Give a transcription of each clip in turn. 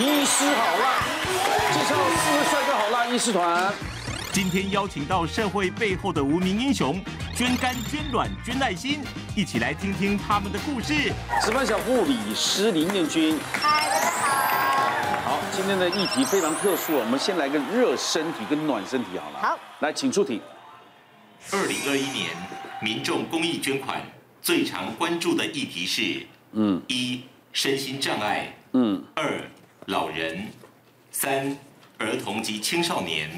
医师好辣，介绍四位帅哥好辣医师团。今天邀请到社会背后的无名英雄，捐肝、捐卵、捐爱心，一起来听听他们的故事。值班小护理师林彦君，嗨，大家好。好，今天的议题非常特殊，我们先来个热身体跟暖身体好了。好，来，请出题。二零二一年民众公益捐款最常关注的议题是：嗯，一身心障碍，嗯，二老人，三儿童及青少年，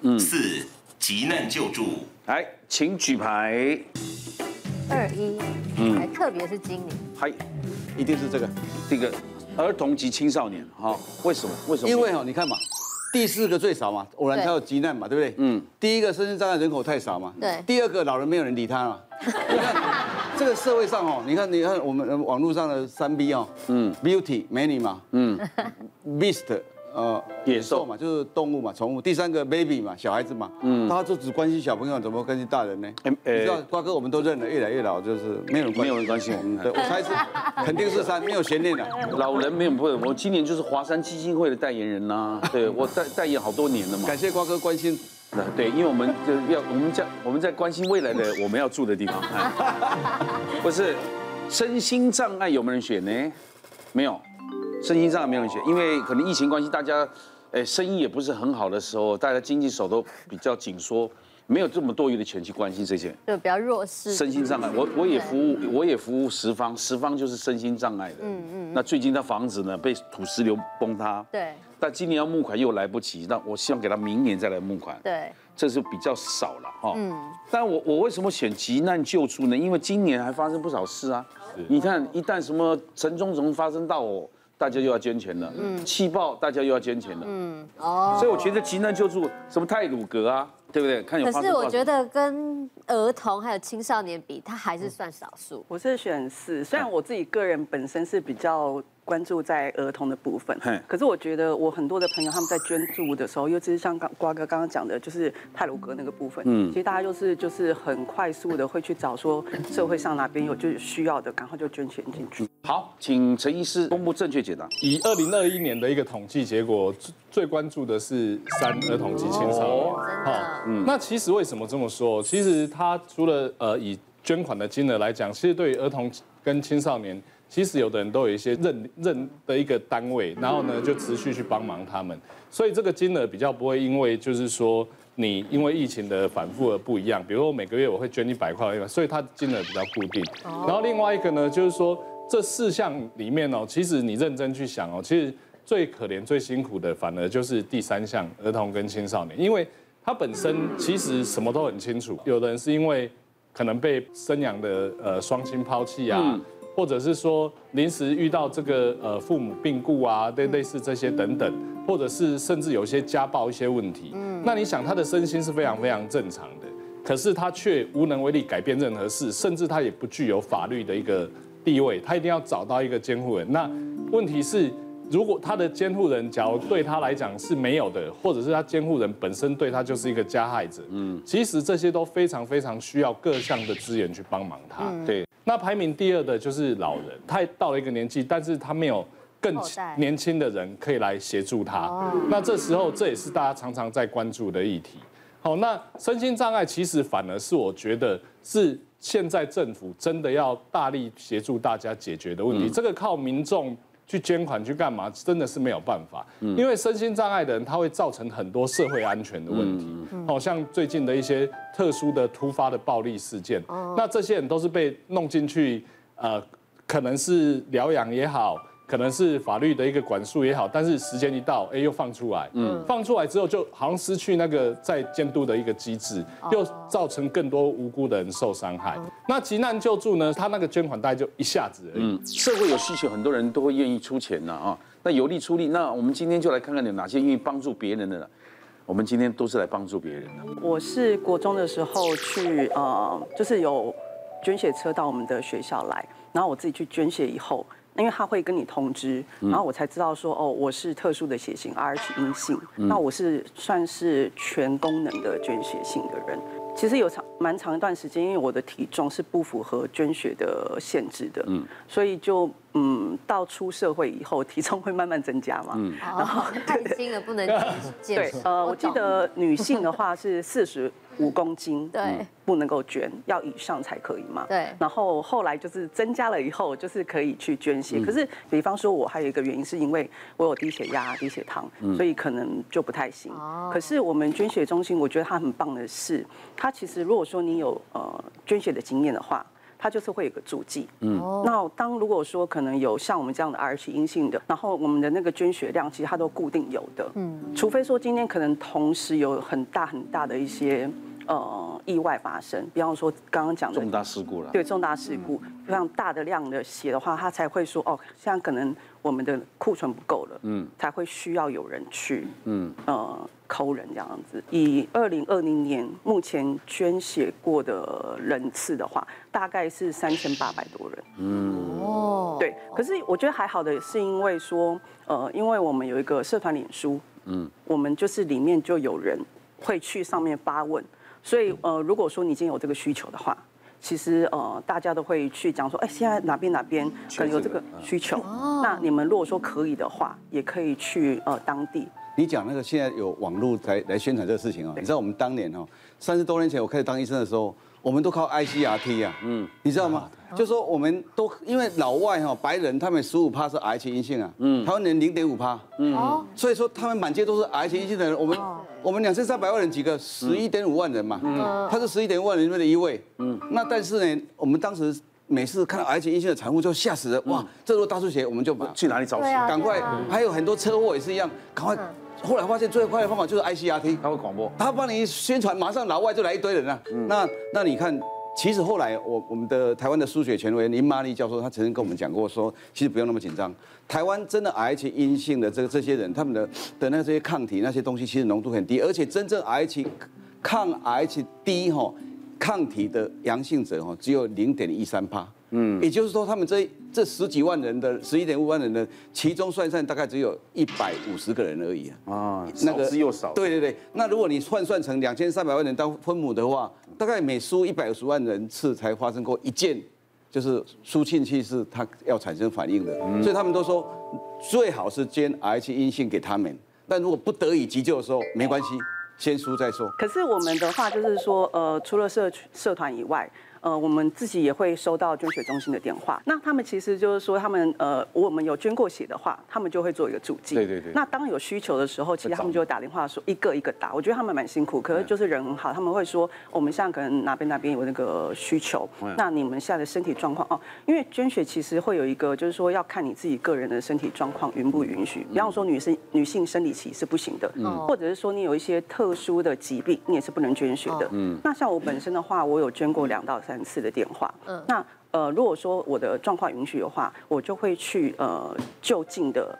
嗯，四急难救助。来，请举牌。二一，嗯，还特别是今年，嗨，一定是这个，这个儿童及青少年，哈，为什么？为什么？因为哈，你看嘛。第四个最少嘛，偶然才有急难嘛，对不对？嗯。第一个身心障碍人口太少嘛。对。第二个老人没有人理他嘛。这个社会上哦，你看你看我们网络上的三 B 哦，嗯，Beauty 美女嘛，嗯，Beast。呃，野兽嘛，就是动物嘛，宠物。第三个 baby 嘛，小孩子嘛，嗯，他就只关心小朋友，怎么关心大人呢？哎，你知道瓜哥，我们都认了，越来越老，就是没有人，没有人关心我们。对，我猜是，肯定是三，没有悬念的。老人没有不会，我今年就是华山基金会的代言人呐，对我代代言好多年了嘛。感谢瓜哥关心。对，因为我们就要我们在我们在关心未来的我们要住的地方。不是，身心障碍有没有人选呢？没有。身心障碍没有人选，因为可能疫情关系，大家，哎，生意也不是很好的时候，大家经济手都比较紧缩，没有这么多余的钱去关心这些，就比较弱势。身心障碍，我我也服务，我也服务十方，十方就是身心障碍的。嗯嗯。那最近他房子呢被土石流崩塌。对。但今年要募款又来不及，那我希望给他明年再来募款。对。这是比较少了哈。嗯。但我我为什么选急难救助呢？因为今年还发生不少事啊。你看，一旦什么城中城发生到我。大家又要捐钱了，嗯，气爆，大家又要捐钱了，嗯，哦，所以我觉得急难救助什么泰鲁格啊，对不对？看有。可是我觉得跟儿童还有青少年比，他还是算少数。我是选四，虽然我自己个人本身是比较。关注在儿童的部分，可是我觉得我很多的朋友他们在捐助的时候，尤其是像刚瓜哥刚刚讲的，就是泰鲁阁那个部分，嗯，其实大家就是就是很快速的会去找说社会上哪边有就是需要的，赶快就捐钱进去。好，请陈医师公布正确解答。以二零二一年的一个统计结果，最关注的是三儿童及青少年。好，嗯，那其实为什么这么说？其实他除了呃以捐款的金额来讲，其实对于儿童跟青少年。其实有的人都有一些认认的一个单位，然后呢就持续去帮忙他们，所以这个金额比较不会因为就是说你因为疫情的反复而不一样。比如说每个月我会捐一百块，所以它金额比较固定。然后另外一个呢，就是说这四项里面哦，其实你认真去想哦，其实最可怜最辛苦的反而就是第三项儿童跟青少年，因为他本身其实什么都很清楚。有的人是因为可能被生养的呃双亲抛弃啊。或者是说临时遇到这个呃父母病故啊，类类似这些等等，或者是甚至有些家暴一些问题，嗯，那你想他的身心是非常非常正常的，可是他却无能为力改变任何事，甚至他也不具有法律的一个地位，他一定要找到一个监护人。那问题是，如果他的监护人假如对他来讲是没有的，或者是他监护人本身对他就是一个加害者，嗯，其实这些都非常非常需要各项的资源去帮忙他，对。那排名第二的就是老人，他到了一个年纪，但是他没有更年轻的人可以来协助他。那这时候这也是大家常常在关注的议题。好，那身心障碍其实反而是我觉得是现在政府真的要大力协助大家解决的问题。这个靠民众。去捐款去干嘛？真的是没有办法，因为身心障碍的人，他会造成很多社会安全的问题，好像最近的一些特殊的突发的暴力事件，那这些人都是被弄进去，呃，可能是疗养也好。可能是法律的一个管束也好，但是时间一到，哎，又放出来，嗯，放出来之后就好像失去那个在监督的一个机制，又造成更多无辜的人受伤害。那急难救助呢？他那个捐款大概就一下子而已。嗯，社会有需求，很多人都会愿意出钱呐啊。那有力出力，那我们今天就来看看有哪些愿意帮助别人的。我们今天都是来帮助别人的。我是国中的时候去，呃，就是有捐血车到我们的学校来，然后我自己去捐血以后。因为他会跟你通知，然后我才知道说，哦，我是特殊的血型，RH 阴性，那我是算是全功能的捐血性的人。其实有长蛮长一段时间，因为我的体重是不符合捐血的限制的，嗯所以就嗯，到出社会以后，体重会慢慢增加嘛。嗯，然后太轻了不能减。对，呃，我记得女性的话是四十五公斤，对，不能够捐，要以上才可以嘛。对。然后后来就是增加了以后，就是可以去捐血。可是，比方说，我还有一个原因是因为我有低血压、低血糖，所以可能就不太行。哦。可是我们捐血中心，我觉得它很棒的是，它其实如果说你有呃捐血的经验的话。它就是会有个注记，嗯，那当如果说可能有像我们这样的 Rh 阴性的，然后我们的那个捐血量其实它都固定有的，嗯，除非说今天可能同时有很大很大的一些呃意外发生，比方说刚刚讲的重大事故了，对，重大事故非常大的量的血的话，他才会说哦，现在可能我们的库存不够了，嗯，才会需要有人去，嗯，呃。抠人这样子，以二零二零年目前捐血过的人次的话，大概是三千八百多人。嗯，哦，对。可是我觉得还好的是因为说，呃，因为我们有一个社团脸书，嗯，我们就是里面就有人会去上面发问，所以呃，如果说你已经有这个需求的话，其实呃，大家都会去讲说，哎，现在哪边哪边可能有这个需求，那你们如果说可以的话，也可以去呃当地。你讲那个现在有网络来来宣传这个事情啊？你知道我们当年哦，三十多年前我开始当医生的时候，我们都靠 ICRT 啊，嗯，你知道吗？就说我们都因为老外哈白人他们十五趴是 Rh 阴性啊，嗯，台湾人零点五趴，嗯，所以说他们满街都是性的人。我们我们两千三百万人几个，十一点五万人嘛，嗯，他是十一点五万人里面的一位，嗯，那但是呢，我们当时每次看到性的产妇就吓死了，哇，这如果大出血，我们就去哪里找？赶快，还有很多车祸也是一样，赶快。后来发现最快的方法就是 ICRT，他会广播，他帮你宣传，马上老外就来一堆人了。嗯、那那你看，其实后来我我们的台湾的输血权威林玛丽教授，他曾经跟我们讲过说，其实不用那么紧张。台湾真的 Rh 阴性的这个这些人，他们的的那这些抗体那些东西，其实浓度很低，而且真正 Rh 抗 Rh 低哈抗体的阳性者哈只有零点一三趴。嗯，也就是说，他们这这十几万人的十一点五万人的，其中算算大概只有一百五十个人而已啊。啊，那个少之又少。对对对，那如果你换算成两千三百万人当分母的话，大概每输一百五十万人次才发生过一件，就是输进去是它要产生反应的。嗯、所以他们都说，最好是捐 Rh 阴性给他们，但如果不得已急救的时候，没关系，先输再说。可是我们的话就是说，呃，除了社社团以外。呃，我们自己也会收到捐血中心的电话。那他们其实就是说，他们呃，我们有捐过血的话，他们就会做一个注记。对对对。那当有需求的时候，其实他们就会打电话说一个一个打。我觉得他们蛮辛苦，可是就是人很好，他们会说我们现在可能哪边哪边有那个需求，那你们现在的身体状况哦，因为捐血其实会有一个就是说要看你自己个人的身体状况允不允许。比方说女生女性生理期是不行的，或者是说你有一些特殊的疾病，你也是不能捐血的。嗯。那像我本身的话，我有捐过两到三次的电话，嗯，那呃，如果说我的状况允许的话，我就会去呃就近的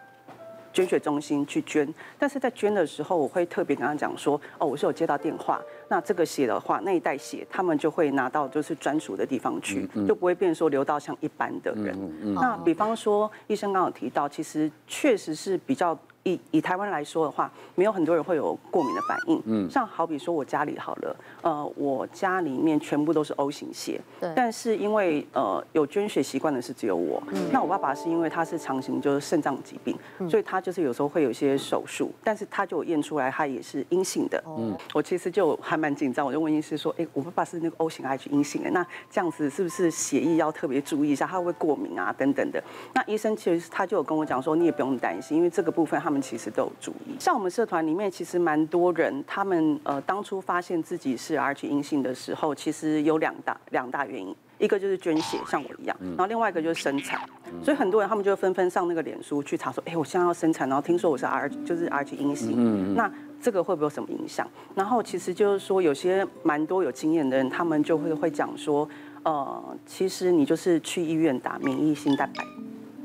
捐血中心去捐。但是在捐的时候，我会特别跟他讲说，哦，我是有接到电话，那这个血的话，那一袋血他们就会拿到就是专属的地方去，就不会变说流到像一般的人。那比方说，医生刚刚有提到，其实确实是比较。以以台湾来说的话，没有很多人会有过敏的反应。嗯，像好比说我家里好了，呃，我家里面全部都是 O 型血。对。但是因为呃有捐血习惯的是只有我，嗯。那我爸爸是因为他是长型就是肾脏疾病，所以他就是有时候会有一些手术，但是他就验出来他也是阴性的。嗯。我其实就还蛮紧张，我就问医师说，哎，我爸爸是那个 O 型还是阴性的？那这样子是不是血液要特别注意一下，他会不会过敏啊等等的？那医生其实他就有跟我讲说，你也不用担心，因为这个部分他们。其实都有注意，像我们社团里面，其实蛮多人，他们呃当初发现自己是 Rh 阴性的时候，其实有两大两大原因，一个就是捐血，像我一样，然后另外一个就是生产，所以很多人他们就纷纷上那个脸书去查说，哎，我现在要生产，然后听说我是 R 就是 R 型阴性，那这个会不会有什么影响？然后其实就是说，有些蛮多有经验的人，他们就会会讲说，呃，其实你就是去医院打免疫性蛋白。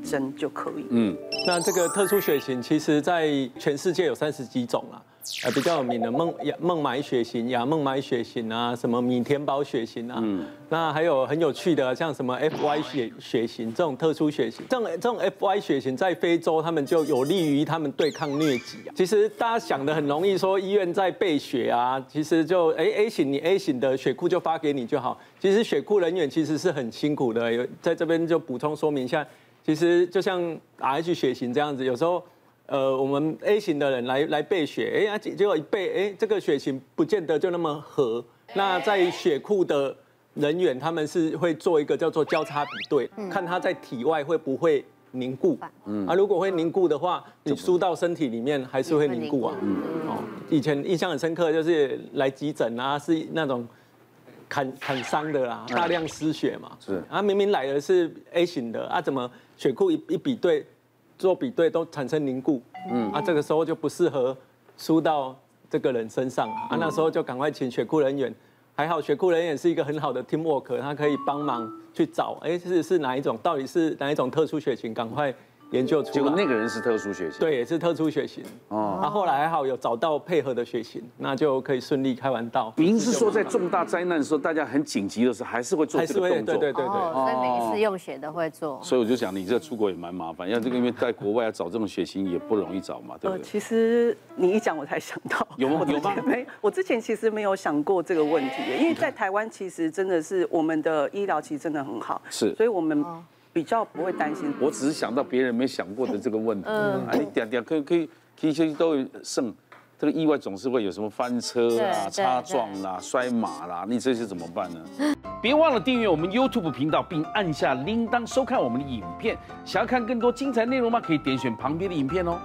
针就可以。嗯，那这个特殊血型，其实在全世界有三十几种啊。呃，比较有名的孟亚孟买血型、亚孟买血型啊，什么米田堡血型啊。嗯。那还有很有趣的，像什么 FY 血血型这种特殊血型，这种这种 FY 血型在非洲，他们就有利于他们对抗疟疾啊。其实大家想的很容易，说医院在备血啊，其实就哎 A 型你 A 型的血库就发给你就好。其实血库人员其实是很辛苦的，有在这边就补充说明一下。其实就像 RH 血型这样子，有时候，呃，我们 A 型的人来来备血，哎，结果一备，哎，这个血型不见得就那么合。那在血库的人员，他们是会做一个叫做交叉比对，看他在体外会不会凝固。嗯，啊，如果会凝固的话，你输到身体里面还是会凝固啊。嗯，哦，以前印象很深刻，就是来急诊啊，是那种。砍砍伤的啦，大量失血嘛，是啊，明明来的是 A 型的啊，怎么血库一一比对，做比对都产生凝固，嗯，啊，这个时候就不适合输到这个人身上。啊，那时候就赶快请血库人员，还好血库人员是一个很好的 team work，他可以帮忙去找，哎，是是哪一种，到底是哪一种特殊血型，赶快。研究出来，结果那个人是特殊血型，对，也是特殊血型。哦，他后来还好有找到配合的血型，那就可以顺利开完刀。您是说在重大灾难的时候，大家很紧急的时候，还是会做这个动作？对对对对。所以每一次用血都会做。所以我就想，你这出国也蛮麻烦，要这个因为在国外要找这种血型也不容易找嘛，对不对？其实你一讲我才想到，有吗？有吗？没，我之前其实没有想过这个问题，因为在台湾其实真的是我们的医疗其实真的很好，是，所以我们。比较不会担心，我只是想到别人没想过的这个问题。嗯，你，点点可以可以，其实都有剩，这个意外总是会有什么翻车啊、擦撞啦、摔马啦，你这些怎么办呢？别忘了订阅我们 YouTube 频道，并按下铃铛收看我们的影片。想要看更多精彩内容吗？可以点选旁边的影片哦。